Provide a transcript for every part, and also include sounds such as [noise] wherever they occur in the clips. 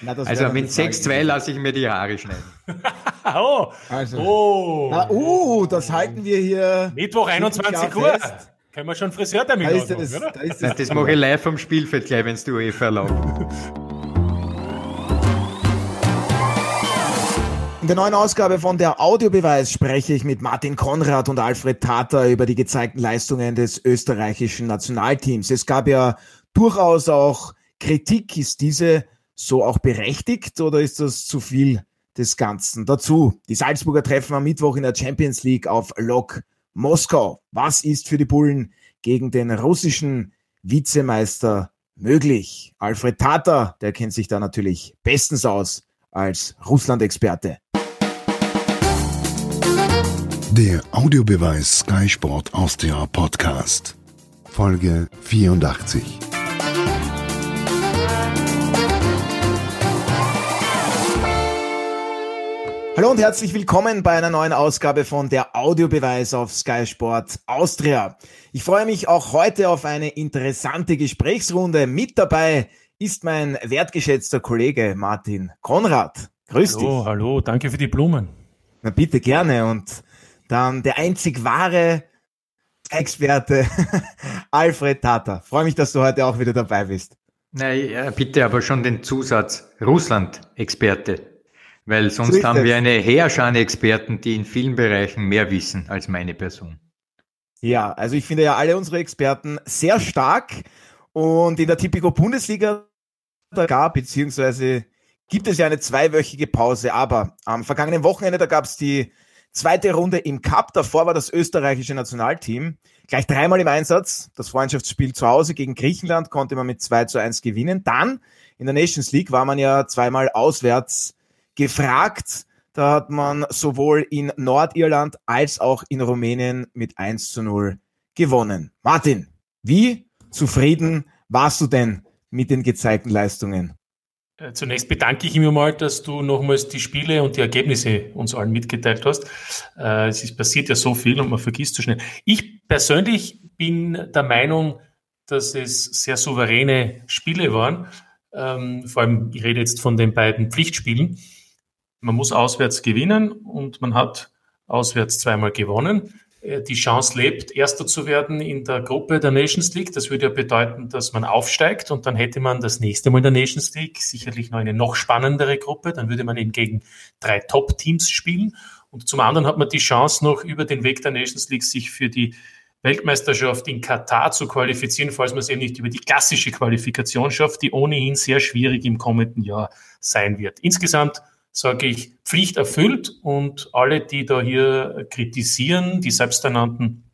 Na, also mit 6-2 lasse ich mir die Haare schneiden. [laughs] oh, also. oh. Na, uh, das halten wir hier. Mittwoch 21 Uhr. Fest. Können wir schon Friseurtermin da ist das, oder? Da ist das, das mache ich live vom Spielfeld gleich, wenn es die UEFA erlaubt. In der neuen Ausgabe von der Audiobeweis spreche ich mit Martin Konrad und Alfred Tater über die gezeigten Leistungen des österreichischen Nationalteams. Es gab ja durchaus auch Kritik. Ist diese so auch berechtigt oder ist das zu viel des Ganzen? Dazu die Salzburger treffen am Mittwoch in der Champions League auf Lok Moskau. Was ist für die Bullen gegen den russischen Vizemeister möglich? Alfred Tata, der kennt sich da natürlich bestens aus als Russland-Experte. Der Audiobeweis Sky Sport Austria Podcast. Folge 84. Hallo und herzlich willkommen bei einer neuen Ausgabe von der Audiobeweis auf Sky Sport Austria. Ich freue mich auch heute auf eine interessante Gesprächsrunde. Mit dabei ist mein wertgeschätzter Kollege Martin Konrad. Grüß hallo, dich. Hallo, hallo, danke für die Blumen. Na bitte gerne und dann der einzig wahre Experte [laughs] Alfred Tata. Freue mich, dass du heute auch wieder dabei bist. Na ja, bitte aber schon den Zusatz Russland-Experte. Weil sonst so haben wir eine Heerschar Experten, die in vielen Bereichen mehr wissen als meine Person. Ja, also ich finde ja alle unsere Experten sehr stark und in der Tipico Bundesliga da gab, beziehungsweise gibt es ja eine zweiwöchige Pause, aber am vergangenen Wochenende, da gab es die zweite Runde im Cup, davor war das österreichische Nationalteam gleich dreimal im Einsatz. Das Freundschaftsspiel zu Hause gegen Griechenland konnte man mit 2 zu 1 gewinnen. Dann in der Nations League war man ja zweimal auswärts gefragt. Da hat man sowohl in Nordirland als auch in Rumänien mit 1 zu 0 gewonnen. Martin, wie zufrieden warst du denn mit den gezeigten Leistungen? Äh, zunächst bedanke ich mich mal, dass du nochmals die Spiele und die Ergebnisse uns allen mitgeteilt hast. Äh, es ist passiert ja so viel und man vergisst so schnell. Ich persönlich bin der Meinung, dass es sehr souveräne Spiele waren. Ähm, vor allem, ich rede jetzt von den beiden Pflichtspielen. Man muss auswärts gewinnen und man hat auswärts zweimal gewonnen. Äh, die Chance lebt, Erster zu werden in der Gruppe der Nations League. Das würde ja bedeuten, dass man aufsteigt und dann hätte man das nächste Mal in der Nations League sicherlich noch eine noch spannendere Gruppe. Dann würde man eben gegen drei Top-Teams spielen. Und zum anderen hat man die Chance noch über den Weg der Nations League sich für die Weltmeisterschaft in Katar zu qualifizieren, falls man es eben nicht über die klassische Qualifikation schafft, die ohnehin sehr schwierig im kommenden Jahr sein wird. Insgesamt sage ich, Pflicht erfüllt und alle, die da hier kritisieren, die selbsternannten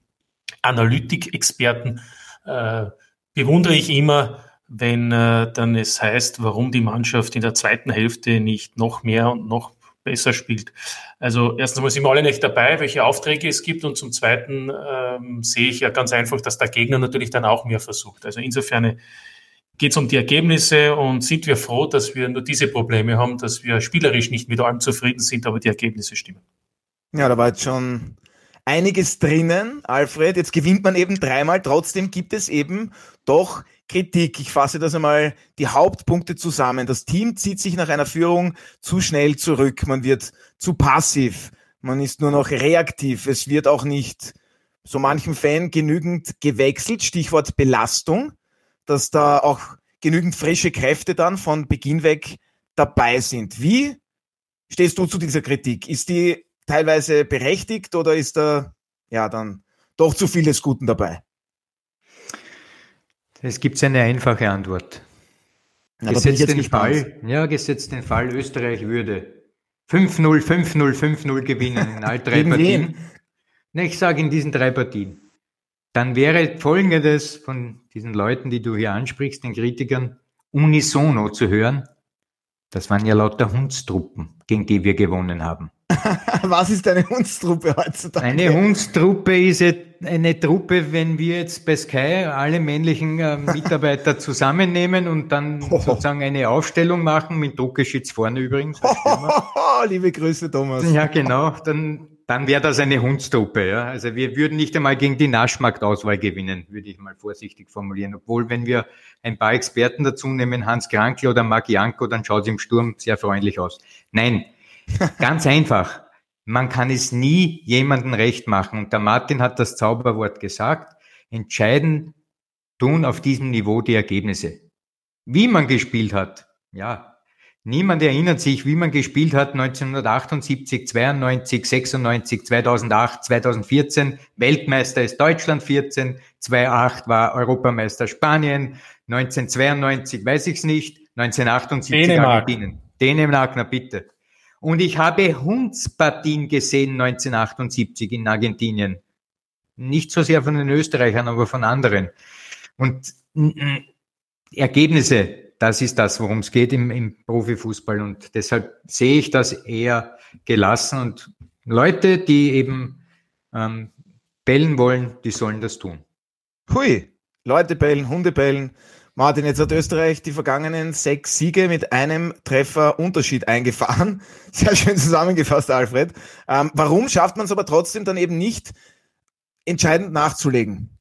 Analytikexperten, äh, bewundere ich immer, wenn äh, dann es heißt, warum die Mannschaft in der zweiten Hälfte nicht noch mehr und noch besser spielt. Also erstens mal sind wir alle nicht dabei, welche Aufträge es gibt und zum Zweiten ähm, sehe ich ja ganz einfach, dass der Gegner natürlich dann auch mehr versucht. Also insofern geht es um die Ergebnisse und sind wir froh, dass wir nur diese Probleme haben, dass wir spielerisch nicht mit allem zufrieden sind, aber die Ergebnisse stimmen. Ja, da war jetzt schon einiges drinnen, Alfred. Jetzt gewinnt man eben dreimal, trotzdem gibt es eben doch Kritik. Ich fasse das einmal die Hauptpunkte zusammen. Das Team zieht sich nach einer Führung zu schnell zurück. Man wird zu passiv. Man ist nur noch reaktiv. Es wird auch nicht so manchem Fan genügend gewechselt. Stichwort Belastung dass da auch genügend frische Kräfte dann von Beginn weg dabei sind. Wie stehst du zu dieser Kritik? Ist die teilweise berechtigt oder ist da ja dann doch zu viel des Guten dabei? Es gibt eine einfache Antwort. Gesetzt, den Fall, ja, gesetzt den Fall, Österreich würde 5-0, 5-0, 5-0 gewinnen in all drei Partien. Ne, ich sage in diesen drei Partien dann wäre Folgendes von diesen Leuten, die du hier ansprichst, den Kritikern, unisono zu hören. Das waren ja lauter Hundstruppen, gegen die wir gewonnen haben. [laughs] Was ist eine Hundstruppe heutzutage? Eine Hundstruppe ist eine Truppe, wenn wir jetzt bei Sky alle männlichen äh, Mitarbeiter [laughs] zusammennehmen und dann oh. sozusagen eine Aufstellung machen, mit Druckerschitz vorne übrigens. [laughs] Liebe Grüße, Thomas. Ja, genau. Dann dann wäre das eine Hundstruppe. Ja? Also wir würden nicht einmal gegen die Naschmarktauswahl gewinnen, würde ich mal vorsichtig formulieren. Obwohl, wenn wir ein paar Experten dazu nehmen, Hans Krankl oder Marc Janko, dann schaut es im Sturm sehr freundlich aus. Nein, [laughs] ganz einfach. Man kann es nie jemandem recht machen. Und der Martin hat das Zauberwort gesagt. Entscheiden tun auf diesem Niveau die Ergebnisse. Wie man gespielt hat, ja, Niemand erinnert sich, wie man gespielt hat 1978, 92, 96, 2008, 2014. Weltmeister ist Deutschland 14, 2008 war Europameister Spanien, 1992 weiß ich es nicht, 1978 Dänemark. Argentinien. Dänemark, na bitte. Und ich habe Hundspartien gesehen 1978 in Argentinien. Nicht so sehr von den Österreichern, aber von anderen. Und Ergebnisse, das ist das, worum es geht im, im Profifußball. Und deshalb sehe ich das eher gelassen. Und Leute, die eben ähm, bellen wollen, die sollen das tun. Hui, Leute bellen, Hunde bellen. Martin, jetzt hat Österreich die vergangenen sechs Siege mit einem Treffer Unterschied eingefahren. [laughs] Sehr schön zusammengefasst, Alfred. Ähm, warum schafft man es aber trotzdem dann eben nicht, entscheidend nachzulegen?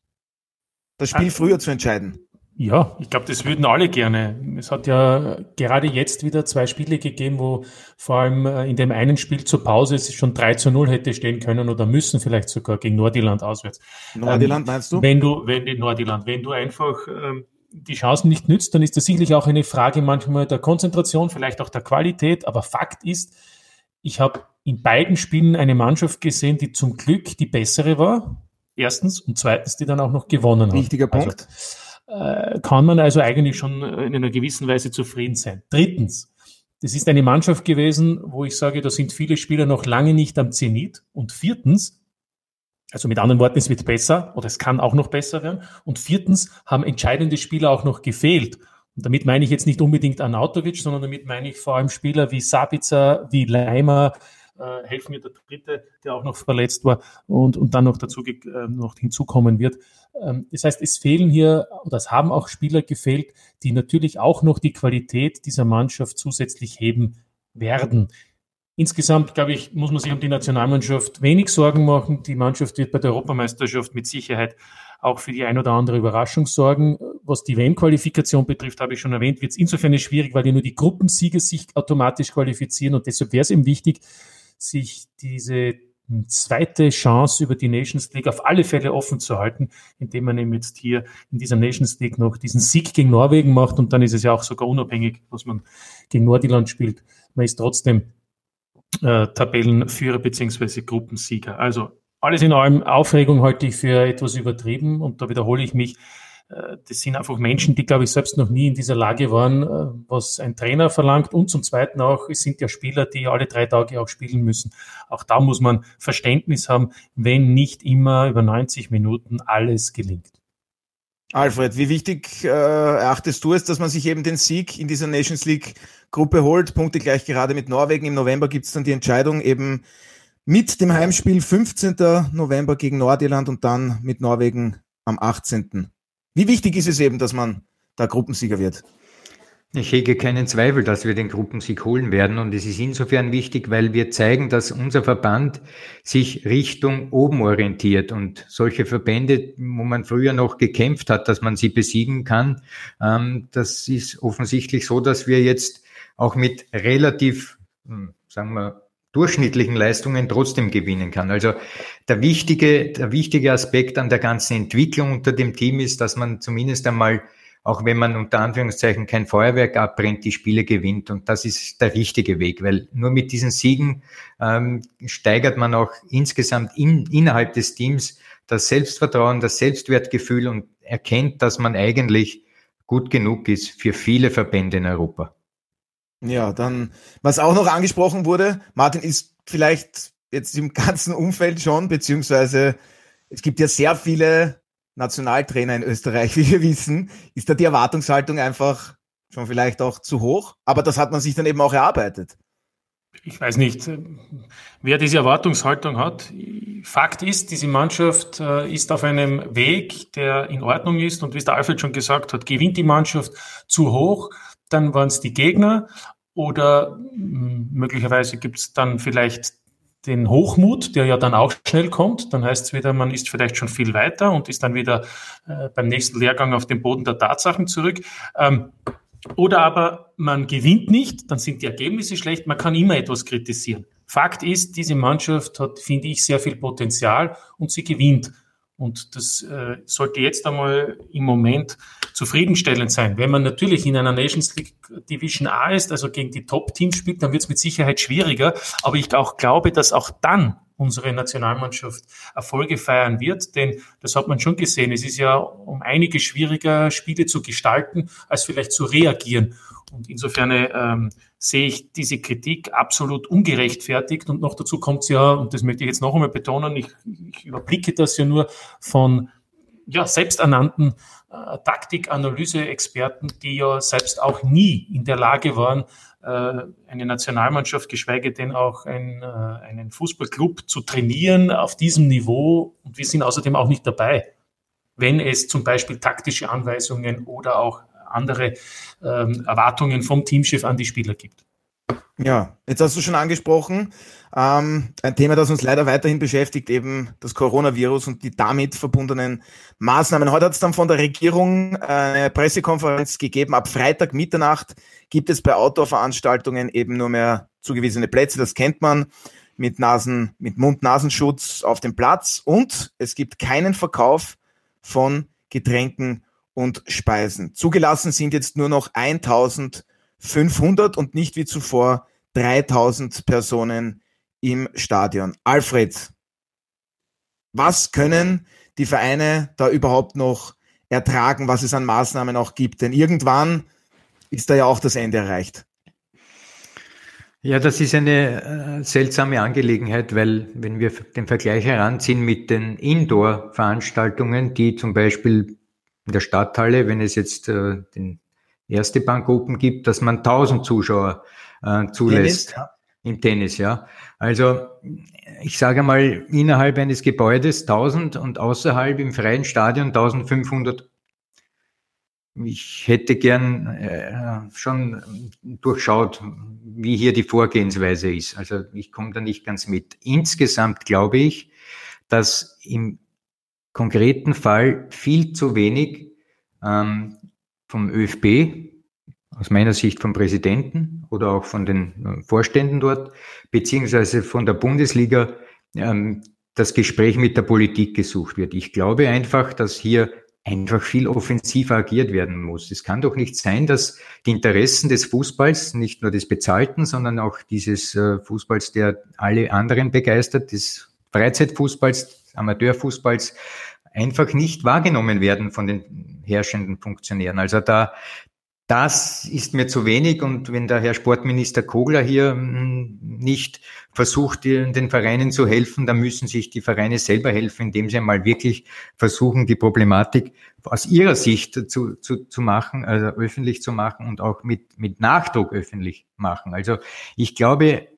Das Spiel früher zu entscheiden? Ja, ich glaube, das würden alle gerne. Es hat ja gerade jetzt wieder zwei Spiele gegeben, wo vor allem äh, in dem einen Spiel zur Pause es schon 3 zu 0 hätte stehen können oder müssen vielleicht sogar gegen Nordirland auswärts. Nordirland meinst du? Wenn du, wenn die Nordirland, wenn du einfach ähm, die Chancen nicht nützt, dann ist das sicherlich auch eine Frage manchmal der Konzentration, vielleicht auch der Qualität. Aber Fakt ist, ich habe in beiden Spielen eine Mannschaft gesehen, die zum Glück die bessere war. Erstens und zweitens, die dann auch noch gewonnen hat. Wichtiger Punkt. Also, äh, kann man also eigentlich schon äh, in einer gewissen Weise zufrieden sein. Drittens, das ist eine Mannschaft gewesen, wo ich sage, da sind viele Spieler noch lange nicht am Zenit. Und viertens, also mit anderen Worten, es wird besser oder es kann auch noch besser werden. Und viertens haben entscheidende Spieler auch noch gefehlt. Und damit meine ich jetzt nicht unbedingt Anautovic, sondern damit meine ich vor allem Spieler wie Sabitzer, wie Leimer, äh, helfen mir der dritte, der auch noch verletzt war und, und dann noch dazu äh, noch hinzukommen wird. Ähm, das heißt, es fehlen hier, oder es haben auch Spieler gefehlt, die natürlich auch noch die Qualität dieser Mannschaft zusätzlich heben werden. Insgesamt, glaube ich, muss man sich um die Nationalmannschaft wenig Sorgen machen. Die Mannschaft wird bei der Europameisterschaft mit Sicherheit auch für die ein oder andere Überraschung sorgen. Was die WM-Qualifikation betrifft, habe ich schon erwähnt, wird es insofern schwierig, weil ja nur die Gruppensieger sich automatisch qualifizieren und deshalb wäre es eben wichtig, sich diese zweite Chance über die Nations League auf alle Fälle offen zu halten, indem man eben jetzt hier in dieser Nations League noch diesen Sieg gegen Norwegen macht und dann ist es ja auch sogar unabhängig, was man gegen Nordirland spielt. Man ist trotzdem äh, Tabellenführer beziehungsweise Gruppensieger. Also alles in allem Aufregung halte ich für etwas übertrieben und da wiederhole ich mich. Äh, das sind einfach Menschen, die, glaube ich, selbst noch nie in dieser Lage waren, äh, was ein Trainer verlangt. Und zum Zweiten auch, es sind ja Spieler, die alle drei Tage auch spielen müssen. Auch da muss man Verständnis haben, wenn nicht immer über 90 Minuten alles gelingt. Alfred, wie wichtig äh, erachtest du es, dass man sich eben den Sieg in dieser Nations League Gruppe holt? Punkte gleich gerade mit Norwegen. Im November gibt es dann die Entscheidung eben mit dem Heimspiel 15. November gegen Nordirland und dann mit Norwegen am 18. Wie wichtig ist es eben, dass man da Gruppensieger wird? Ich hege keinen Zweifel, dass wir den Gruppensieg holen werden. Und es ist insofern wichtig, weil wir zeigen, dass unser Verband sich Richtung oben orientiert. Und solche Verbände, wo man früher noch gekämpft hat, dass man sie besiegen kann, ähm, das ist offensichtlich so, dass wir jetzt auch mit relativ, hm, sagen wir, durchschnittlichen Leistungen trotzdem gewinnen kann. Also der wichtige, der wichtige Aspekt an der ganzen Entwicklung unter dem Team ist, dass man zumindest einmal, auch wenn man unter Anführungszeichen kein Feuerwerk abbrennt, die Spiele gewinnt. Und das ist der richtige Weg, weil nur mit diesen Siegen ähm, steigert man auch insgesamt in, innerhalb des Teams das Selbstvertrauen, das Selbstwertgefühl und erkennt, dass man eigentlich gut genug ist für viele Verbände in Europa. Ja, dann, was auch noch angesprochen wurde, Martin ist vielleicht jetzt im [laughs] ganzen Umfeld schon, beziehungsweise es gibt ja sehr viele Nationaltrainer in Österreich, [laughs] wie wir wissen. Ist da die Erwartungshaltung einfach schon vielleicht auch zu hoch? Aber das hat man sich dann eben auch erarbeitet. Ich weiß nicht, wer diese Erwartungshaltung hat. Fakt ist, diese Mannschaft äh, ist auf einem Weg, der in Ordnung ist. Und wie es der Alfred schon gesagt hat, gewinnt die Mannschaft zu hoch, dann waren es die Gegner oder möglicherweise gibt es dann vielleicht den Hochmut, der ja dann auch schnell kommt. Dann heißt es wieder, man ist vielleicht schon viel weiter und ist dann wieder äh, beim nächsten Lehrgang auf den Boden der Tatsachen zurück. Ähm, oder aber man gewinnt nicht, dann sind die Ergebnisse schlecht, man kann immer etwas kritisieren. Fakt ist, diese Mannschaft hat, finde ich, sehr viel Potenzial und sie gewinnt. Und das äh, sollte jetzt einmal im Moment zufriedenstellend sein. Wenn man natürlich in einer Nations League Division A ist, also gegen die Top-Teams spielt, dann wird es mit Sicherheit schwieriger. Aber ich auch glaube, dass auch dann unsere Nationalmannschaft Erfolge feiern wird, denn das hat man schon gesehen. Es ist ja um einige schwieriger Spiele zu gestalten, als vielleicht zu reagieren. Und insofern ähm, sehe ich diese Kritik absolut ungerechtfertigt. Und noch dazu kommt es ja, und das möchte ich jetzt noch einmal betonen, ich, ich überblicke das ja nur von ja, selbsternannten äh, Taktikanalyse-Experten, die ja selbst auch nie in der Lage waren, äh, eine Nationalmannschaft, geschweige denn auch ein, äh, einen Fußballclub zu trainieren auf diesem Niveau. Und wir sind außerdem auch nicht dabei, wenn es zum Beispiel taktische Anweisungen oder auch andere ähm, Erwartungen vom Teamchef an die Spieler gibt. Ja, jetzt hast du schon angesprochen, ähm, ein Thema, das uns leider weiterhin beschäftigt, eben das Coronavirus und die damit verbundenen Maßnahmen. Heute hat es dann von der Regierung eine Pressekonferenz gegeben. Ab Freitag Mitternacht gibt es bei Outdoor-Veranstaltungen eben nur mehr zugewiesene Plätze. Das kennt man mit Nasen, mit Mund-Nasenschutz auf dem Platz und es gibt keinen Verkauf von Getränken und Speisen. Zugelassen sind jetzt nur noch 1500 und nicht wie zuvor 3000 Personen im Stadion. Alfred, was können die Vereine da überhaupt noch ertragen, was es an Maßnahmen auch gibt? Denn irgendwann ist da ja auch das Ende erreicht. Ja, das ist eine äh, seltsame Angelegenheit, weil wenn wir den Vergleich heranziehen mit den Indoor-Veranstaltungen, die zum Beispiel in der Stadthalle, wenn es jetzt äh, den erste Bank Open gibt, dass man 1000 Zuschauer äh, zulässt. Tennis, ja. Im Tennis, ja. Also ich sage mal, innerhalb eines Gebäudes 1000 und außerhalb im freien Stadion 1500. Ich hätte gern äh, schon durchschaut, wie hier die Vorgehensweise ist. Also ich komme da nicht ganz mit. Insgesamt glaube ich, dass im konkreten Fall viel zu wenig ähm, vom ÖFB, aus meiner Sicht vom Präsidenten oder auch von den äh, Vorständen dort, beziehungsweise von der Bundesliga ähm, das Gespräch mit der Politik gesucht wird. Ich glaube einfach, dass hier einfach viel offensiver agiert werden muss. Es kann doch nicht sein, dass die Interessen des Fußballs, nicht nur des Bezahlten, sondern auch dieses äh, Fußballs, der alle anderen begeistert, des Freizeitfußballs, Amateurfußballs einfach nicht wahrgenommen werden von den herrschenden Funktionären. Also da, das ist mir zu wenig und wenn der Herr Sportminister Kogler hier hm, nicht versucht, den Vereinen zu helfen, dann müssen sich die Vereine selber helfen, indem sie einmal wirklich versuchen, die Problematik aus ihrer Sicht zu, zu, zu machen, also öffentlich zu machen und auch mit, mit Nachdruck öffentlich machen. Also ich glaube,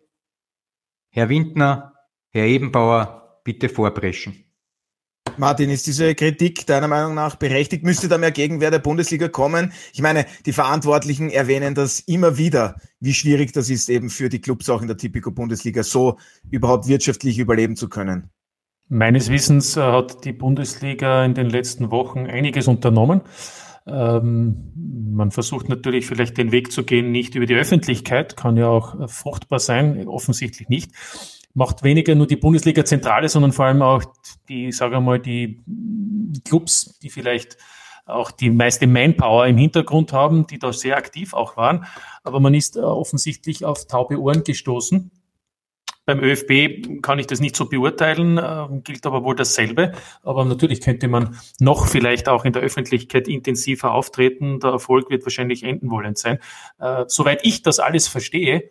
Herr Windner, Herr Ebenbauer, bitte vorpreschen. Martin, ist diese Kritik deiner Meinung nach berechtigt? Müsste da mehr Gegenwehr der Bundesliga kommen? Ich meine, die Verantwortlichen erwähnen das immer wieder, wie schwierig das ist, eben für die Clubs auch in der Tipico Bundesliga so überhaupt wirtschaftlich überleben zu können. Meines Wissens äh, hat die Bundesliga in den letzten Wochen einiges unternommen. Ähm, man versucht natürlich vielleicht den Weg zu gehen, nicht über die Öffentlichkeit, kann ja auch äh, fruchtbar sein, offensichtlich nicht macht weniger nur die Bundesliga-Zentrale, sondern vor allem auch die, sagen wir mal, die Clubs, die vielleicht auch die meiste Manpower im Hintergrund haben, die da sehr aktiv auch waren. Aber man ist äh, offensichtlich auf taube Ohren gestoßen. Beim ÖFB kann ich das nicht so beurteilen, äh, gilt aber wohl dasselbe. Aber natürlich könnte man noch vielleicht auch in der Öffentlichkeit intensiver auftreten. Der Erfolg wird wahrscheinlich enden wollend sein. Äh, soweit ich das alles verstehe,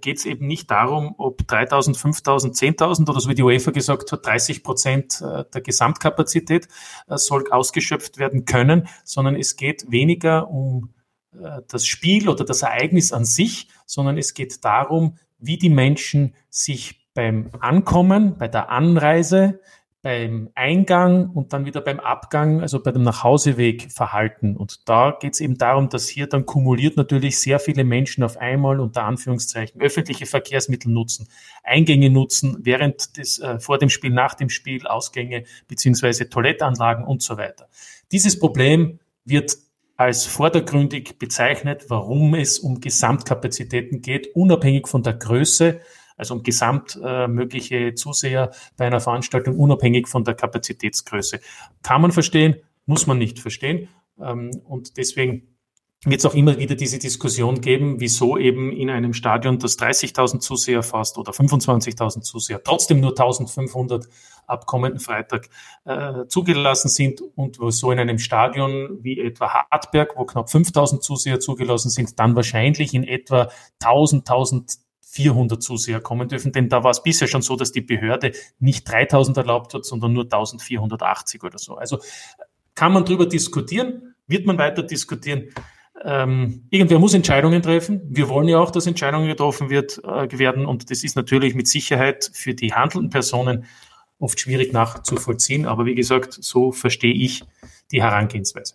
geht es eben nicht darum, ob 3000, 5000, 10.000 oder so wie die UEFA gesagt hat, 30 Prozent äh, der Gesamtkapazität äh, soll ausgeschöpft werden können, sondern es geht weniger um äh, das Spiel oder das Ereignis an sich, sondern es geht darum, wie die Menschen sich beim Ankommen, bei der Anreise, beim Eingang und dann wieder beim Abgang, also bei dem Nachhauseweg verhalten. Und da geht es eben darum, dass hier dann kumuliert natürlich sehr viele Menschen auf einmal unter Anführungszeichen öffentliche Verkehrsmittel nutzen, Eingänge nutzen, während des, äh, vor dem Spiel, nach dem Spiel, Ausgänge beziehungsweise Toilettanlagen und so weiter. Dieses Problem wird als vordergründig bezeichnet, warum es um Gesamtkapazitäten geht, unabhängig von der Größe also um gesamtmögliche äh, Zuseher bei einer Veranstaltung, unabhängig von der Kapazitätsgröße. Kann man verstehen, muss man nicht verstehen. Ähm, und deswegen wird es auch immer wieder diese Diskussion geben, wieso eben in einem Stadion, das 30.000 Zuseher fasst oder 25.000 Zuseher, trotzdem nur 1.500 ab kommenden Freitag äh, zugelassen sind und wieso in einem Stadion wie etwa Hartberg, wo knapp 5.000 Zuseher zugelassen sind, dann wahrscheinlich in etwa 1.000, 1.000 400 Zuseher kommen dürfen, denn da war es bisher schon so, dass die Behörde nicht 3000 erlaubt hat, sondern nur 1480 oder so. Also kann man darüber diskutieren, wird man weiter diskutieren. Ähm, irgendwer muss Entscheidungen treffen. Wir wollen ja auch, dass Entscheidungen getroffen wird, äh, werden und das ist natürlich mit Sicherheit für die handelnden Personen oft schwierig nachzuvollziehen. Aber wie gesagt, so verstehe ich die Herangehensweise.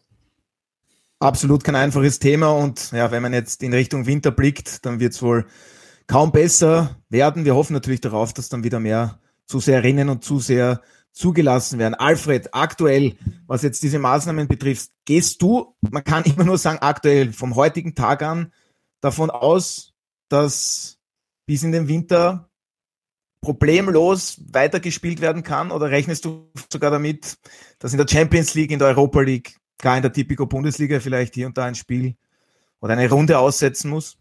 Absolut kein einfaches Thema und ja, wenn man jetzt in Richtung Winter blickt, dann wird es wohl kaum besser werden. Wir hoffen natürlich darauf, dass dann wieder mehr Zuseherinnen und Zuseher zugelassen werden. Alfred, aktuell, was jetzt diese Maßnahmen betrifft, gehst du, man kann [laughs] immer nur sagen, aktuell vom heutigen Tag an davon aus, dass bis in den Winter problemlos weitergespielt werden kann? Oder rechnest du sogar damit, dass in der Champions League, in der Europa League, gar in der Typico Bundesliga vielleicht hier und da ein Spiel oder eine Runde aussetzen muss?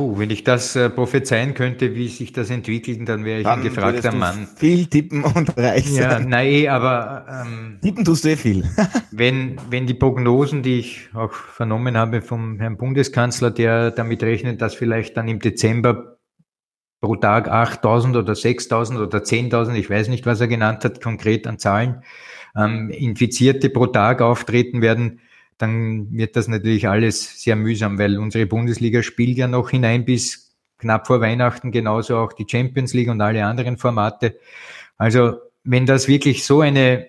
Puh, wenn ich das äh, prophezeien könnte, wie sich das entwickelt, dann wäre ich dann ein gefragter Mann. Viel tippen und reich sein. Ja, nein, eh, aber ähm, tippen tust du eh viel. [laughs] wenn, wenn die Prognosen, die ich auch vernommen habe vom Herrn Bundeskanzler, der damit rechnet, dass vielleicht dann im Dezember pro Tag 8.000 oder 6.000 oder 10.000, ich weiß nicht, was er genannt hat, konkret an Zahlen, ähm, Infizierte pro Tag auftreten werden, dann wird das natürlich alles sehr mühsam, weil unsere Bundesliga spielt ja noch hinein bis knapp vor Weihnachten, genauso auch die Champions League und alle anderen Formate. Also wenn das wirklich so eine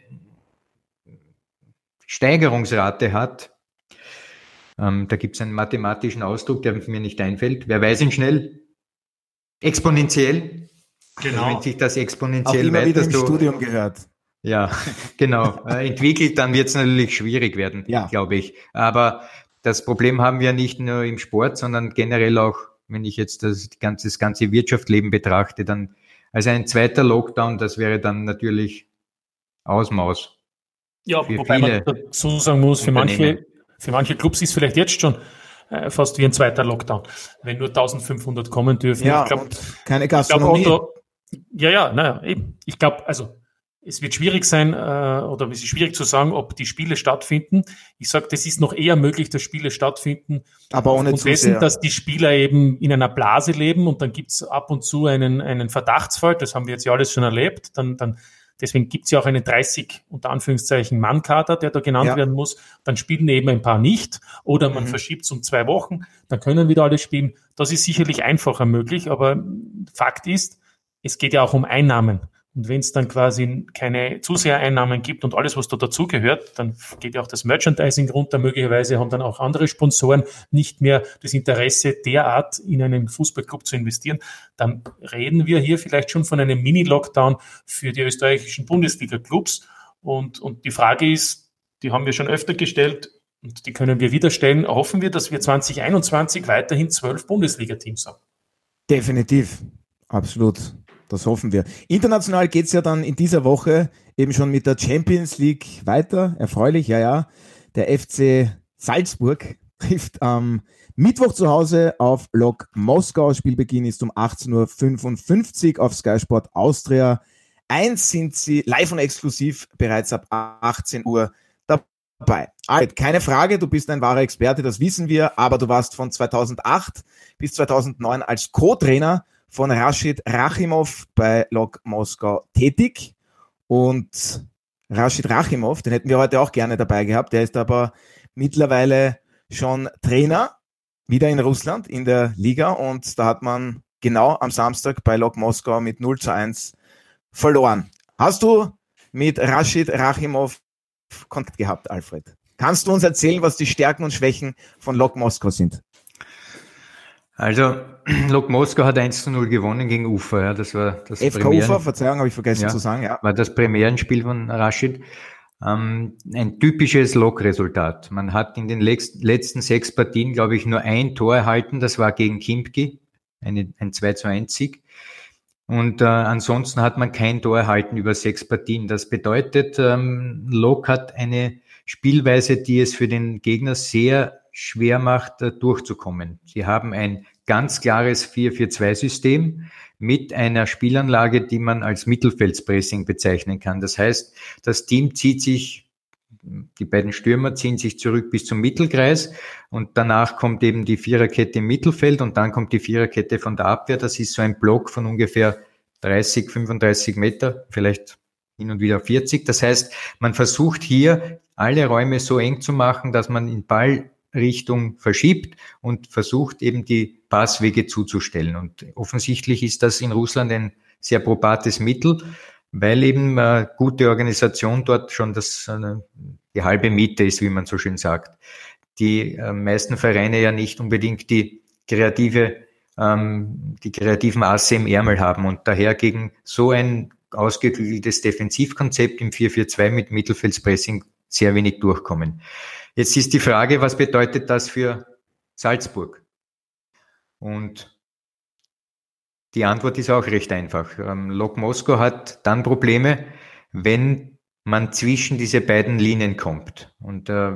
Steigerungsrate hat, ähm, da gibt es einen mathematischen Ausdruck, der mir nicht einfällt. Wer weiß ihn schnell? Exponentiell. Genau. Also wenn sich das exponentiell Auch immer wieder im Studium gehört. Ja, [laughs] genau. Äh, entwickelt, dann wird es natürlich schwierig werden, ja. glaube ich. Aber das Problem haben wir nicht nur im Sport, sondern generell auch, wenn ich jetzt das ganze, das ganze Wirtschaftsleben betrachte, dann also ein zweiter Lockdown, das wäre dann natürlich Ausmaus. Ja, für wobei man dazu sagen muss, für manche, für manche Clubs ist vielleicht jetzt schon äh, fast wie ein zweiter Lockdown, wenn nur 1500 kommen dürfen. Ja, ich glaub, keine Gastronomie. Ich glaub, ja, ja, naja, eben. Ich glaube, also es wird schwierig sein, äh, oder es ist schwierig zu sagen, ob die Spiele stattfinden. Ich sage, das ist noch eher möglich, dass Spiele stattfinden. Aber ohne und dessen, dass die Spieler eben in einer Blase leben und dann gibt's ab und zu einen, einen Verdachtsfall, das haben wir jetzt ja alles schon erlebt. Dann, dann, deswegen gibt's ja auch einen 30, unter Anführungszeichen, Mannkader, der da genannt ja. werden muss. Dann spielen eben ein paar nicht oder man mhm. verschiebt um zwei Wochen, dann können wieder alle spielen. Das ist sicherlich einfacher möglich, aber Fakt ist, es geht ja auch um Einnahmen. Und wenn es dann quasi keine Zusehereinnahmen gibt und alles, was da dazugehört, dann geht ja auch das Merchandising runter. Möglicherweise haben dann auch andere Sponsoren nicht mehr das Interesse, derart in einen Fußballclub zu investieren. Dann reden wir hier vielleicht schon von einem Mini-Lockdown für die österreichischen Bundesliga-Clubs. Und, und die Frage ist, die haben wir schon öfter gestellt und die können wir wieder stellen. Hoffen wir, dass wir 2021 weiterhin zwölf Bundesliga-Teams haben. Definitiv. Absolut. Das hoffen wir. International geht es ja dann in dieser Woche eben schon mit der Champions League weiter. Erfreulich, ja, ja. Der FC Salzburg [laughs] trifft am Mittwoch zu Hause auf Lok Moskau. Spielbeginn ist um 18.55 Uhr auf Sky Sport Austria. Eins sind sie live und exklusiv bereits ab 18 Uhr dabei. Alright, keine Frage, du bist ein wahrer Experte, das wissen wir, aber du warst von 2008 bis 2009 als Co-Trainer von Rashid Rachimov bei Lok Moskau tätig. Und Rashid Rachimov, den hätten wir heute auch gerne dabei gehabt. Der ist aber mittlerweile schon Trainer wieder in Russland in der Liga und da hat man genau am Samstag bei Lok Moskau mit 0 zu 1 verloren. Hast du mit Rashid Rachimov Kontakt gehabt, Alfred? Kannst du uns erzählen, was die Stärken und Schwächen von Lok Moskau sind? Also, [clears throat] Lok Moskau hat 1 zu 0 gewonnen gegen Ufa. Ja, das war das FK Ufa, Verzeihung, habe ich vergessen ja, zu sagen. Ja. War das Premierenspiel von Rashid. Ähm, ein typisches Lok-Resultat. Man hat in den letzten sechs Partien, glaube ich, nur ein Tor erhalten. Das war gegen Kimpki, eine, ein 2 zu 1 Sieg. Und äh, ansonsten hat man kein Tor erhalten über sechs Partien. Das bedeutet, ähm, Lok hat eine Spielweise, die es für den Gegner sehr schwer macht, äh, durchzukommen. Sie haben ein ganz klares 4-4-2-System mit einer Spielanlage, die man als Mittelfeldspressing bezeichnen kann. Das heißt, das Team zieht sich, die beiden Stürmer ziehen sich zurück bis zum Mittelkreis und danach kommt eben die Viererkette im Mittelfeld und dann kommt die Viererkette von der Abwehr. Das ist so ein Block von ungefähr 30, 35 Meter, vielleicht hin und wieder 40. Das heißt, man versucht hier alle Räume so eng zu machen, dass man in Ballrichtung verschiebt und versucht eben die Passwege zuzustellen. Und offensichtlich ist das in Russland ein sehr probates Mittel, weil eben äh, gute Organisation dort schon das, äh, die halbe Miete ist, wie man so schön sagt. Die äh, meisten Vereine ja nicht unbedingt die kreative, ähm, die kreativen Asse im Ärmel haben und daher gegen so ein ausgeklügeltes Defensivkonzept im 4-4-2 mit Mittelfeldspressing sehr wenig durchkommen. Jetzt ist die Frage, was bedeutet das für Salzburg? Und die Antwort ist auch recht einfach. Ähm, Lok Moskau hat dann Probleme, wenn man zwischen diese beiden Linien kommt. Und äh,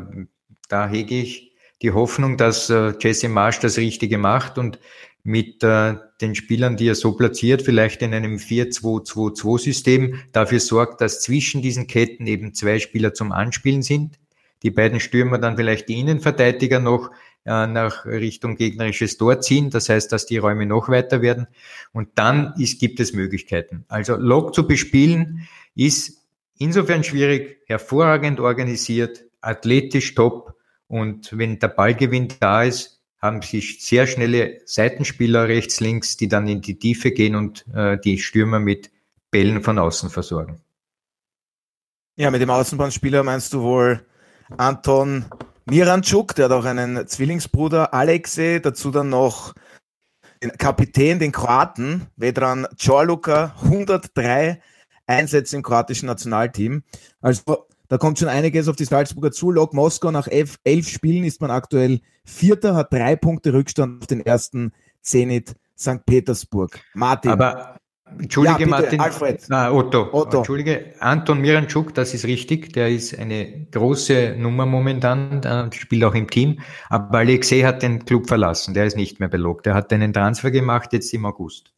da hege ich die Hoffnung, dass äh, Jesse Marsch das Richtige macht und mit äh, den Spielern, die er so platziert, vielleicht in einem 4-2-2-2-System dafür sorgt, dass zwischen diesen Ketten eben zwei Spieler zum Anspielen sind. Die beiden Stürmer dann vielleicht die Innenverteidiger noch äh, nach Richtung gegnerisches Tor ziehen. Das heißt, dass die Räume noch weiter werden. Und dann ist, gibt es Möglichkeiten. Also Log zu bespielen ist insofern schwierig, hervorragend organisiert, athletisch top. Und wenn der Ballgewinn da ist, haben sie sehr schnelle Seitenspieler rechts, links, die dann in die Tiefe gehen und äh, die Stürmer mit Bällen von außen versorgen. Ja, mit dem Außenbahnspieler meinst du wohl Anton Miranchuk, der hat auch einen Zwillingsbruder, Alexei, dazu dann noch den Kapitän, den Kroaten, Vedran Czorluka, 103 Einsätze im kroatischen Nationalteam. Also da kommt schon einiges auf die Salzburger zu. Lok Moskau nach elf, elf Spielen ist man aktuell Vierter, hat drei Punkte Rückstand auf den ersten Zenit St. Petersburg. Martin. Aber Entschuldige, ja, Martin. Alfred. Ah, Otto. Otto. Entschuldige, Anton Miranchuk, das ist richtig. Der ist eine große Nummer momentan, spielt auch im Team. Aber Alexei hat den Club verlassen. Der ist nicht mehr belockt. Der hat einen Transfer gemacht jetzt im August.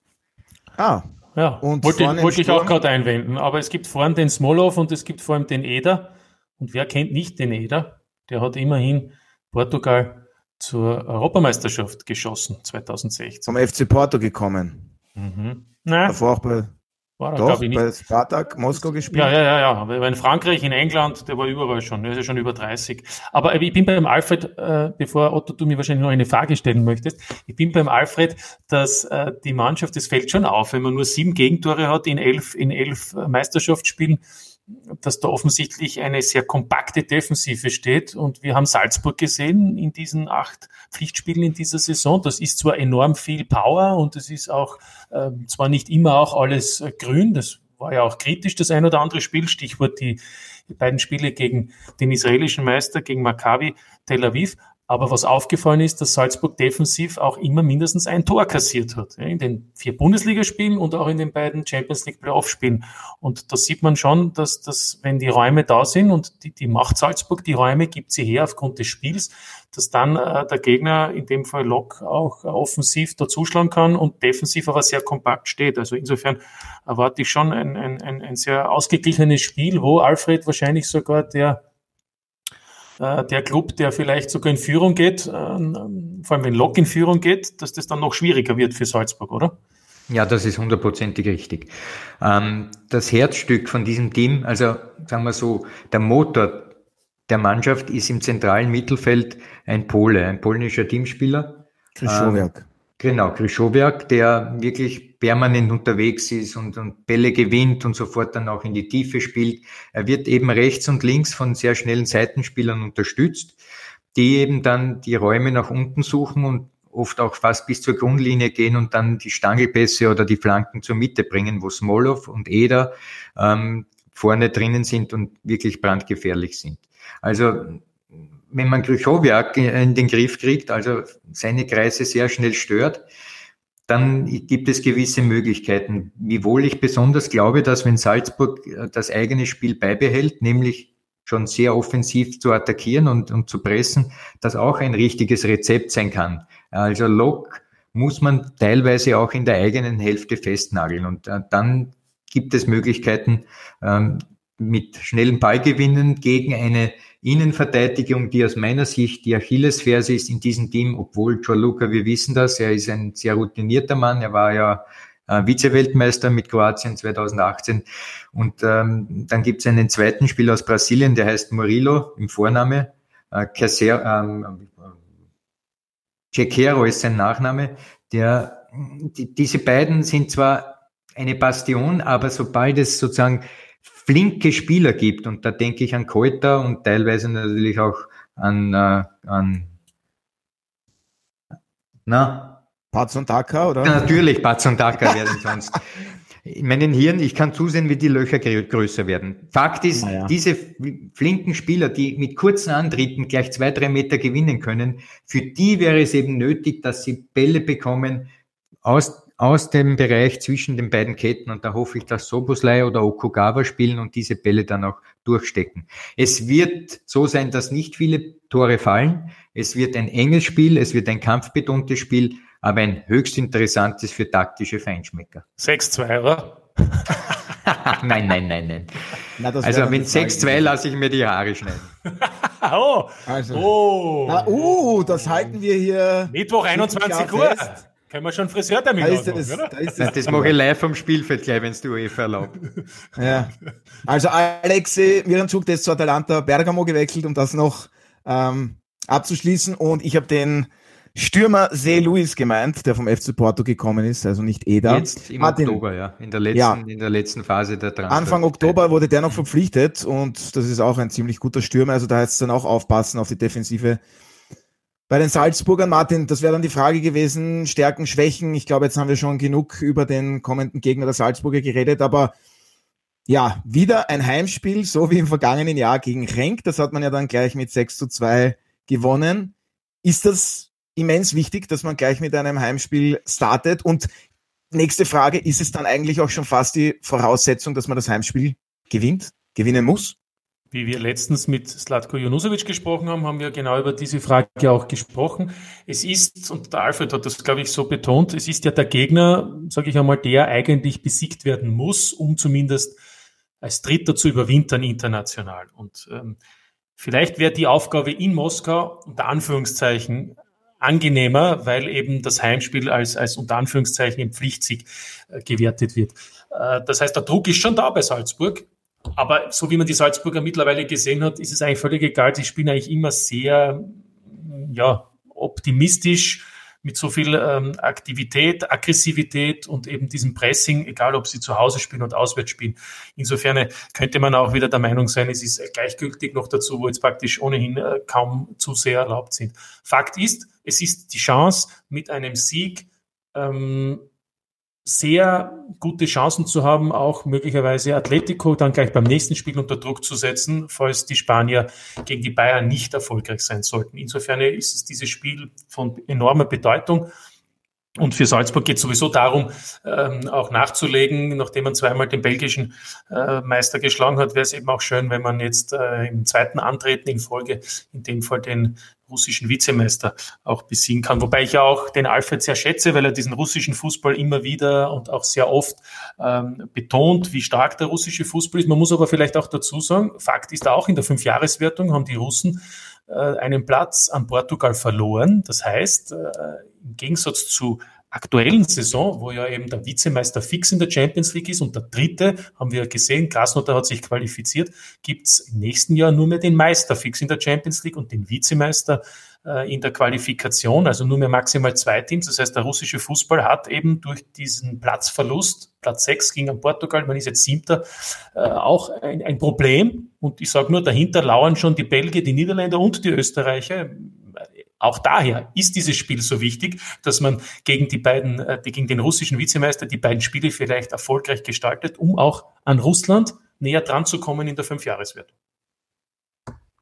Ah. Ja, und wollte, ich, wollte ich auch gerade einwenden. Aber es gibt vorhin den Smolov und es gibt vor allem den Eder. Und wer kennt nicht den Eder? Der hat immerhin Portugal zur Europameisterschaft geschossen, 2016. Vom FC Porto gekommen. Mhm. Nein. Davor auch bei, war er, doch, bei Spartak Moskau gespielt. Ja, ja, ja, ja. In Frankreich, in England, der war überall schon. Der ist ja schon über 30. Aber ich bin beim Alfred, äh, bevor Otto, du mir wahrscheinlich noch eine Frage stellen möchtest. Ich bin beim Alfred, dass äh, die Mannschaft, das fällt schon auf, wenn man nur sieben Gegentore hat in elf, in elf Meisterschaftsspielen dass da offensichtlich eine sehr kompakte Defensive steht. Und wir haben Salzburg gesehen in diesen acht Pflichtspielen in dieser Saison. Das ist zwar enorm viel Power und es ist auch äh, zwar nicht immer auch alles äh, grün. Das war ja auch kritisch, das ein oder andere Spiel. Stichwort die, die beiden Spiele gegen den israelischen Meister, gegen Maccabi Tel Aviv. Aber was aufgefallen ist, dass Salzburg defensiv auch immer mindestens ein Tor kassiert hat. In den vier Bundesligaspielen und auch in den beiden Champions League Playoff-Spielen. Und da sieht man schon, dass, dass wenn die Räume da sind und die, die macht Salzburg, die Räume gibt sie her aufgrund des Spiels, dass dann äh, der Gegner, in dem Fall Lok, auch offensiv dazuschlagen kann und defensiv aber sehr kompakt steht. Also insofern erwarte ich schon ein, ein, ein, ein sehr ausgeglichenes Spiel, wo Alfred wahrscheinlich sogar der äh, der Club, der vielleicht sogar in Führung geht, äh, vor allem wenn Lok in Führung geht, dass das dann noch schwieriger wird für Salzburg, oder? Ja, das ist hundertprozentig richtig. Ähm, das Herzstück von diesem Team, also sagen wir so, der Motor der Mannschaft ist im zentralen Mittelfeld ein Pole, ein polnischer Teamspieler. Krischowiak. Genau, Krischowiak, der wirklich permanent unterwegs ist und, und Bälle gewinnt und sofort dann auch in die Tiefe spielt. Er wird eben rechts und links von sehr schnellen Seitenspielern unterstützt, die eben dann die Räume nach unten suchen und oft auch fast bis zur Grundlinie gehen und dann die Stangelpässe oder die Flanken zur Mitte bringen, wo Smolov und Eder ähm, vorne drinnen sind und wirklich brandgefährlich sind. Also wenn man Krychowiak in den Griff kriegt, also seine Kreise sehr schnell stört, dann gibt es gewisse Möglichkeiten. Wiewohl ich besonders glaube, dass wenn Salzburg äh, das eigene Spiel beibehält, nämlich schon sehr offensiv zu attackieren und, und zu pressen, das auch ein richtiges Rezept sein kann. Also Lok muss man teilweise auch in der eigenen Hälfte festnageln und äh, dann gibt es Möglichkeiten ähm, mit schnellen Ballgewinnen gegen eine Innenverteidigung, die aus meiner Sicht die Achillesferse ist in diesem Team, obwohl Gianluca, wir wissen das, er ist ein sehr routinierter Mann, er war ja äh, Vize-Weltmeister mit Kroatien 2018. Und ähm, dann gibt es einen zweiten Spieler aus Brasilien, der heißt Murilo im Vorname. Äh, ähm, Chequero ist sein Nachname. Der, die, diese beiden sind zwar eine Bastion, aber sobald es sozusagen flinke Spieler gibt. Und da denke ich an Koita und teilweise natürlich auch an, äh, an na? Pazondaka, oder? Natürlich, Pazondaka werden [laughs] sonst. In meinen Hirn, ich kann zusehen, wie die Löcher größer werden. Fakt ist, ja. diese flinken Spieler, die mit kurzen Antritten gleich zwei, drei Meter gewinnen können, für die wäre es eben nötig, dass sie Bälle bekommen aus aus dem Bereich zwischen den beiden Ketten und da hoffe ich, dass Soboslai oder Okugawa spielen und diese Bälle dann auch durchstecken. Es wird so sein, dass nicht viele Tore fallen. Es wird ein enges Spiel, es wird ein kampfbetontes Spiel, aber ein höchst interessantes für taktische Feinschmecker. 6-2, oder? [laughs] nein, nein, nein, nein. Na, also mit 6-2 lasse ich mir die Haare schneiden. [laughs] oh, also. oh. Na, uh, das halten wir hier. Mittwoch 21 Uhr. Fest. Können wir schon Friseurtermin da ist das, oder? Da ist [laughs] das, das mache ich live vom Spielfeld gleich, wenn es du UEFA erlaubt. [laughs] Ja. Also Alexei Miranchuk, der ist zu Atalanta Bergamo gewechselt, um das noch ähm, abzuschließen. Und ich habe den Stürmer See Luis gemeint, der vom FC Porto gekommen ist, also nicht Eda. Jetzt im Martin, Oktober, ja. In der letzten, ja. in der letzten Phase der Transfer. Anfang Oktober wurde der noch verpflichtet und das ist auch ein ziemlich guter Stürmer. Also da heißt es dann auch aufpassen auf die Defensive bei den Salzburgern, Martin, das wäre dann die Frage gewesen, Stärken, Schwächen. Ich glaube, jetzt haben wir schon genug über den kommenden Gegner der Salzburger geredet, aber ja, wieder ein Heimspiel, so wie im vergangenen Jahr gegen Renk. Das hat man ja dann gleich mit 6 zu 2 gewonnen. Ist das immens wichtig, dass man gleich mit einem Heimspiel startet? Und nächste Frage, ist es dann eigentlich auch schon fast die Voraussetzung, dass man das Heimspiel gewinnt, gewinnen muss? Wie wir letztens mit Slatko Junusovic gesprochen haben, haben wir genau über diese Frage auch gesprochen. Es ist, und der Alfred hat das, glaube ich, so betont, es ist ja der Gegner, sage ich einmal, der eigentlich besiegt werden muss, um zumindest als Dritter zu überwintern international. Und ähm, vielleicht wäre die Aufgabe in Moskau unter Anführungszeichen angenehmer, weil eben das Heimspiel als, als unter Anführungszeichen im Pflichtsieg äh, gewertet wird. Äh, das heißt, der Druck ist schon da bei Salzburg. Aber so wie man die Salzburger mittlerweile gesehen hat, ist es eigentlich völlig egal. Sie spielen eigentlich immer sehr ja, optimistisch mit so viel ähm, Aktivität, Aggressivität und eben diesem Pressing, egal ob sie zu Hause spielen und auswärts spielen. Insofern könnte man auch wieder der Meinung sein, es ist gleichgültig noch dazu, wo jetzt praktisch ohnehin äh, kaum zu sehr erlaubt sind. Fakt ist, es ist die Chance, mit einem Sieg ähm, sehr gute Chancen zu haben, auch möglicherweise Atletico dann gleich beim nächsten Spiel unter Druck zu setzen, falls die Spanier gegen die Bayern nicht erfolgreich sein sollten. Insofern ist es dieses Spiel von enormer Bedeutung. Und für Salzburg geht es sowieso darum, ähm, auch nachzulegen, nachdem man zweimal den belgischen äh, Meister geschlagen hat, wäre es eben auch schön, wenn man jetzt äh, im zweiten Antreten in Folge, in dem Fall den russischen Vizemeister auch besiegen kann. Wobei ich ja auch den Alfred sehr schätze, weil er diesen russischen Fußball immer wieder und auch sehr oft ähm, betont, wie stark der russische Fußball ist. Man muss aber vielleicht auch dazu sagen, Fakt ist auch, in der Fünfjahreswertung haben die Russen einen Platz an Portugal verloren. Das heißt, äh, im Gegensatz zu aktuellen Saison, wo ja eben der Vizemeister fix in der Champions League ist und der dritte, haben wir gesehen, Krasnotter hat sich qualifiziert, gibt's im nächsten Jahr nur mehr den Meister fix in der Champions League und den Vizemeister äh, in der Qualifikation, also nur mehr maximal zwei Teams. Das heißt, der russische Fußball hat eben durch diesen Platzverlust, Platz sechs ging an Portugal, man ist jetzt siebter, äh, auch ein, ein Problem. Und ich sage nur, dahinter lauern schon die Belgier, die Niederländer und die Österreicher. Auch daher ist dieses Spiel so wichtig, dass man gegen die beiden, äh, gegen den russischen Vizemeister die beiden Spiele vielleicht erfolgreich gestaltet, um auch an Russland näher dran zu kommen in der Fünfjahreswertung.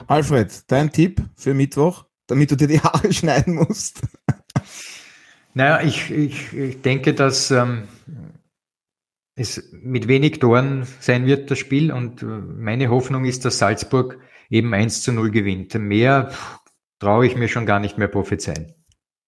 Alfred, dein Tipp für Mittwoch? Damit du dir die [laughs] Haare schneiden musst? Naja, ich, ich, ich denke, dass ähm, es mit wenig Toren sein wird, das Spiel. Und äh, meine Hoffnung ist, dass Salzburg eben 1 zu 0 gewinnt. Mehr traue ich mir schon gar nicht mehr prophezeien.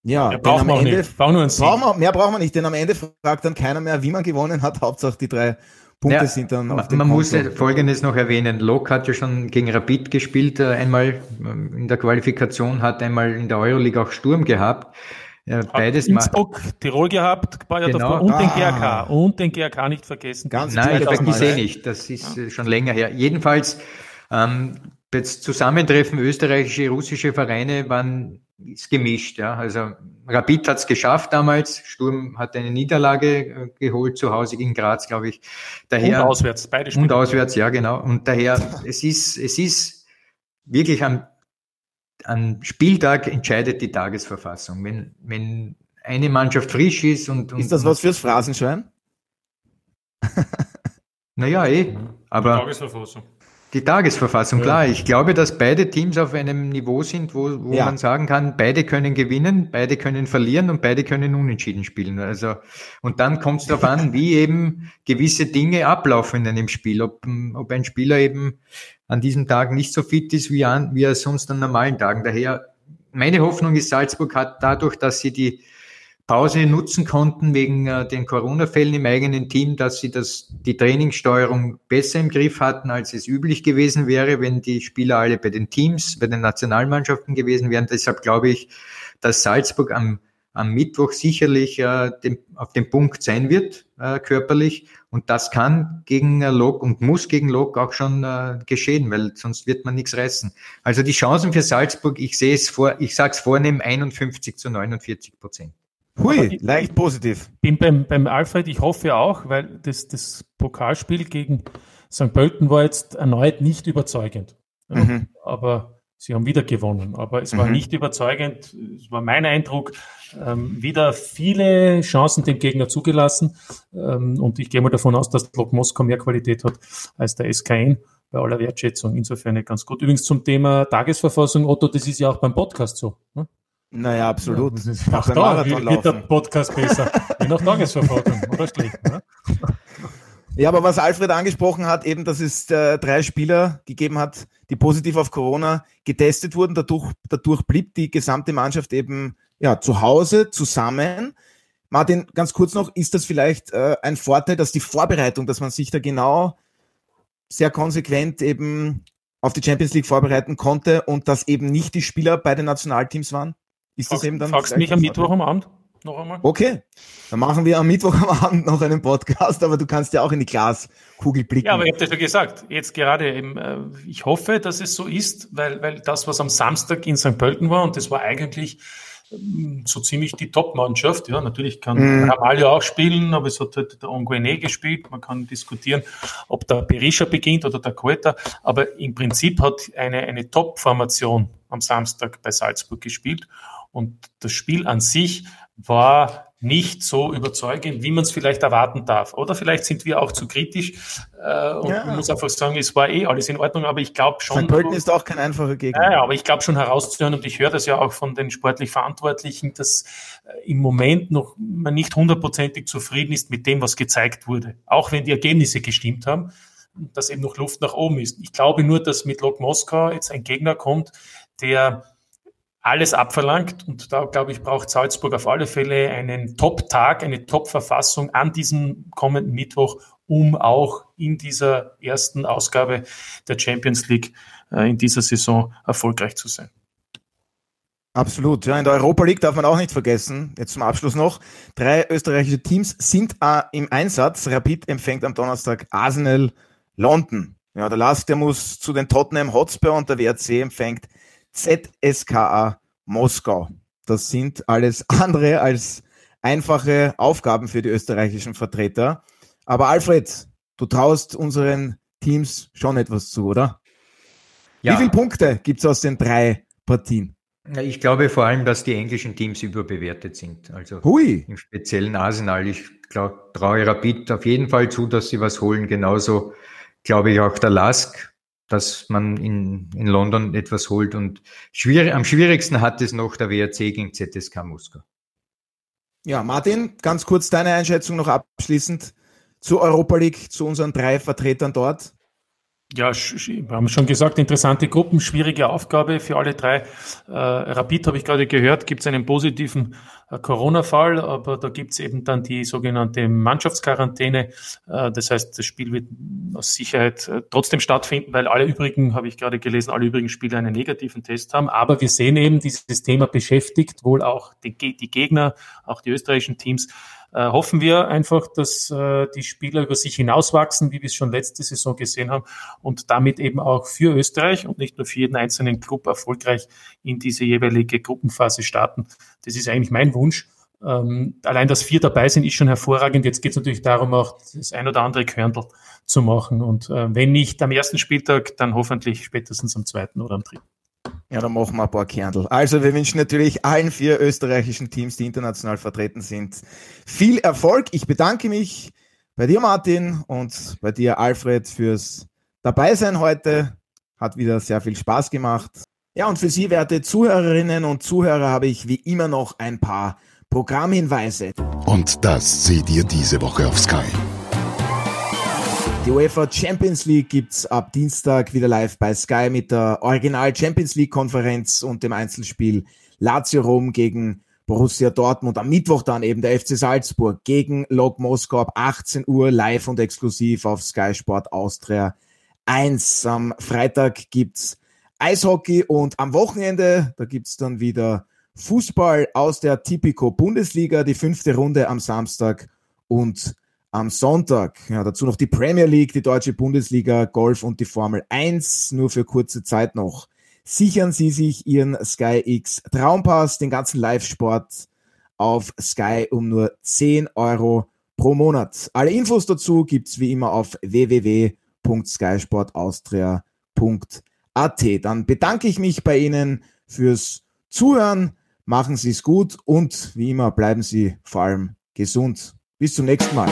Ja, ja brauchen wir Ende, nicht. Brauchen wir, brauchen wir mehr brauchen wir nicht, denn am Ende fragt dann keiner mehr, wie man gewonnen hat. Hauptsache die drei Punkte ja, sind dann auf dem Man Konto. muss ja Folgendes noch erwähnen. Lok hat ja schon gegen Rapid gespielt, äh, einmal in der Qualifikation, hat einmal in der Euroleague auch Sturm gehabt. Ja, beides Innsbruck, mal. Tirol gehabt, genau. und ah. den GRK. Und den GRK nicht vergessen. Ganz Nein, ich vergesse eh nicht. Das ist ja. Äh, schon länger her. Jedenfalls, ähm, das Zusammentreffen österreichische, russische Vereine waren ist gemischt. Ja. Also Rapid hat es geschafft damals, Sturm hat eine Niederlage äh, geholt zu Hause gegen Graz, glaube ich. Daher, und auswärts, beide Spiele. Und auswärts, ja genau. Und daher, es ist, es ist wirklich am, am Spieltag entscheidet die Tagesverfassung. Wenn, wenn eine Mannschaft frisch ist und, und Ist das was fürs Phrasenschwein? naja, eh. Aber. Tagesverfassung. Die Tagesverfassung, klar. Ich glaube, dass beide Teams auf einem Niveau sind, wo, wo ja. man sagen kann, beide können gewinnen, beide können verlieren und beide können unentschieden spielen. Also, und dann kommt es darauf an, [laughs] wie eben gewisse Dinge ablaufen in einem Spiel. Ob, ob ein Spieler eben an diesem Tag nicht so fit ist, wie, an, wie er sonst an normalen Tagen. Daher, meine Hoffnung ist, Salzburg hat dadurch, dass sie die Pause nutzen konnten wegen äh, den Corona-Fällen im eigenen Team, dass sie das, die Trainingssteuerung besser im Griff hatten, als es üblich gewesen wäre, wenn die Spieler alle bei den Teams, bei den Nationalmannschaften gewesen wären. Deshalb glaube ich, dass Salzburg am, am Mittwoch sicherlich äh, dem, auf dem Punkt sein wird, äh, körperlich. Und das kann gegen äh, Lok und muss gegen Lok auch schon äh, geschehen, weil sonst wird man nichts reißen. Also die Chancen für Salzburg, ich sehe es vor, ich sage es vornehm, 51 zu 49 Prozent. Hui, leicht positiv. Bin beim, beim Alfred, ich hoffe auch, weil das, das Pokalspiel gegen St. Pölten war jetzt erneut nicht überzeugend. Mhm. Aber sie haben wieder gewonnen. Aber es war mhm. nicht überzeugend. Es war mein Eindruck. Ähm, wieder viele Chancen dem Gegner zugelassen. Ähm, und ich gehe mal davon aus, dass Lok Moskau mehr Qualität hat als der SKN bei aller Wertschätzung. Insofern nicht ganz gut. Übrigens zum Thema Tagesverfassung, Otto, das ist ja auch beim Podcast so. Ne? Naja, absolut. Ja, Ach, da wird der Podcast besser. [laughs] Je nach Tagesverfolgung, oder schlecht. Ne? Ja, aber was Alfred angesprochen hat, eben, dass es äh, drei Spieler gegeben hat, die positiv auf Corona getestet wurden. Dadurch, dadurch blieb die gesamte Mannschaft eben ja, zu Hause zusammen. Martin, ganz kurz noch, ist das vielleicht äh, ein Vorteil, dass die Vorbereitung, dass man sich da genau sehr konsequent eben auf die Champions League vorbereiten konnte und dass eben nicht die Spieler bei den Nationalteams waren? Ist das eben dann. Fragst mich am Mittwoch am Abend noch einmal? Okay, dann machen wir am Mittwoch am Abend noch einen Podcast, aber du kannst ja auch in die Glaskugel blicken. Ja, aber ich habe das ja gesagt, jetzt gerade eben, äh, ich hoffe, dass es so ist, weil, weil das, was am Samstag in St. Pölten war, und das war eigentlich ähm, so ziemlich die Top-Mannschaft. Ja, natürlich kann mhm. Ramalho auch spielen, aber es hat halt der Onguene gespielt. Man kann diskutieren, ob der Berisha beginnt oder der Quetta. Aber im Prinzip hat eine, eine Top-Formation am Samstag bei Salzburg gespielt. Und das Spiel an sich war nicht so überzeugend, wie man es vielleicht erwarten darf. Oder vielleicht sind wir auch zu kritisch äh, und ja. man muss einfach sagen, es war eh alles in Ordnung, aber ich glaube schon. St. Pölten ist auch kein einfacher Gegner. Ja, aber ich glaube schon herauszuhören und ich höre das ja auch von den sportlich Verantwortlichen, dass äh, im Moment noch man nicht hundertprozentig zufrieden ist mit dem, was gezeigt wurde. Auch wenn die Ergebnisse gestimmt haben, dass eben noch Luft nach oben ist. Ich glaube nur, dass mit Lok Moskau jetzt ein Gegner kommt, der alles abverlangt. Und da, glaube ich, braucht Salzburg auf alle Fälle einen Top-Tag, eine Top-Verfassung an diesem kommenden Mittwoch, um auch in dieser ersten Ausgabe der Champions League äh, in dieser Saison erfolgreich zu sein. Absolut. Ja, in der Europa League darf man auch nicht vergessen. Jetzt zum Abschluss noch. Drei österreichische Teams sind äh, im Einsatz. Rapid empfängt am Donnerstag Arsenal London. Ja, der Last, der muss zu den Tottenham Hotspur und der WRC empfängt ZSKA Moskau. Das sind alles [laughs] andere als einfache Aufgaben für die österreichischen Vertreter. Aber Alfred, du traust unseren Teams schon etwas zu, oder? Ja. Wie viele Punkte gibt es aus den drei Partien? Ich glaube vor allem, dass die englischen Teams überbewertet sind. Also Hui. im speziellen Arsenal. Ich glaube, traue Rapid auf jeden Fall zu, dass sie was holen. Genauso glaube ich auch der Lask, dass man in, in London etwas holt. Und schwierig, am schwierigsten hat es noch der WRC gegen ZSK Moskau. Ja, Martin, ganz kurz deine Einschätzung noch abschließend zur Europa League, zu unseren drei Vertretern dort. Ja, wir haben schon gesagt, interessante Gruppen, schwierige Aufgabe für alle drei. Äh, Rapid habe ich gerade gehört, gibt es einen positiven äh, Corona-Fall, aber da gibt es eben dann die sogenannte Mannschaftsquarantäne. Äh, das heißt, das Spiel wird aus Sicherheit äh, trotzdem stattfinden, weil alle übrigen, habe ich gerade gelesen, alle übrigen Spieler einen negativen Test haben. Aber wir sehen eben, dieses Thema beschäftigt wohl auch die, die Gegner, auch die österreichischen Teams. Äh, hoffen wir einfach, dass äh, die Spieler über sich hinauswachsen, wie wir es schon letzte Saison gesehen haben und damit eben auch für Österreich und nicht nur für jeden einzelnen Club erfolgreich in diese jeweilige Gruppenphase starten. Das ist eigentlich mein Wunsch. Ähm, allein, dass vier dabei sind, ist schon hervorragend. Jetzt geht es natürlich darum, auch das ein oder andere Körndl zu machen. Und äh, wenn nicht am ersten Spieltag, dann hoffentlich spätestens am zweiten oder am dritten. Ja, dann machen wir ein paar Kernel. Also wir wünschen natürlich allen vier österreichischen Teams, die international vertreten sind, viel Erfolg. Ich bedanke mich bei dir, Martin, und bei dir, Alfred, fürs Dabeisein heute. Hat wieder sehr viel Spaß gemacht. Ja, und für Sie, werte Zuhörerinnen und Zuhörer, habe ich wie immer noch ein paar Programmhinweise. Und das seht ihr diese Woche auf Sky. Die UEFA Champions League gibt's ab Dienstag wieder live bei Sky mit der Original Champions League Konferenz und dem Einzelspiel Lazio Rom gegen Borussia Dortmund. Am Mittwoch dann eben der FC Salzburg gegen Lok Moskau ab 18 Uhr live und exklusiv auf Sky Sport Austria 1. Am Freitag gibt's Eishockey und am Wochenende, da gibt's dann wieder Fußball aus der Tipico Bundesliga, die fünfte Runde am Samstag und am Sonntag. Ja, dazu noch die Premier League, die deutsche Bundesliga, Golf und die Formel 1, nur für kurze Zeit noch. Sichern Sie sich Ihren Sky X Traumpass, den ganzen Live-Sport auf Sky um nur 10 Euro pro Monat. Alle Infos dazu gibt's wie immer auf www.skysportaustria.at. Dann bedanke ich mich bei Ihnen fürs Zuhören. Machen Sie es gut und wie immer bleiben Sie vor allem gesund. Bis zum nächsten Mal.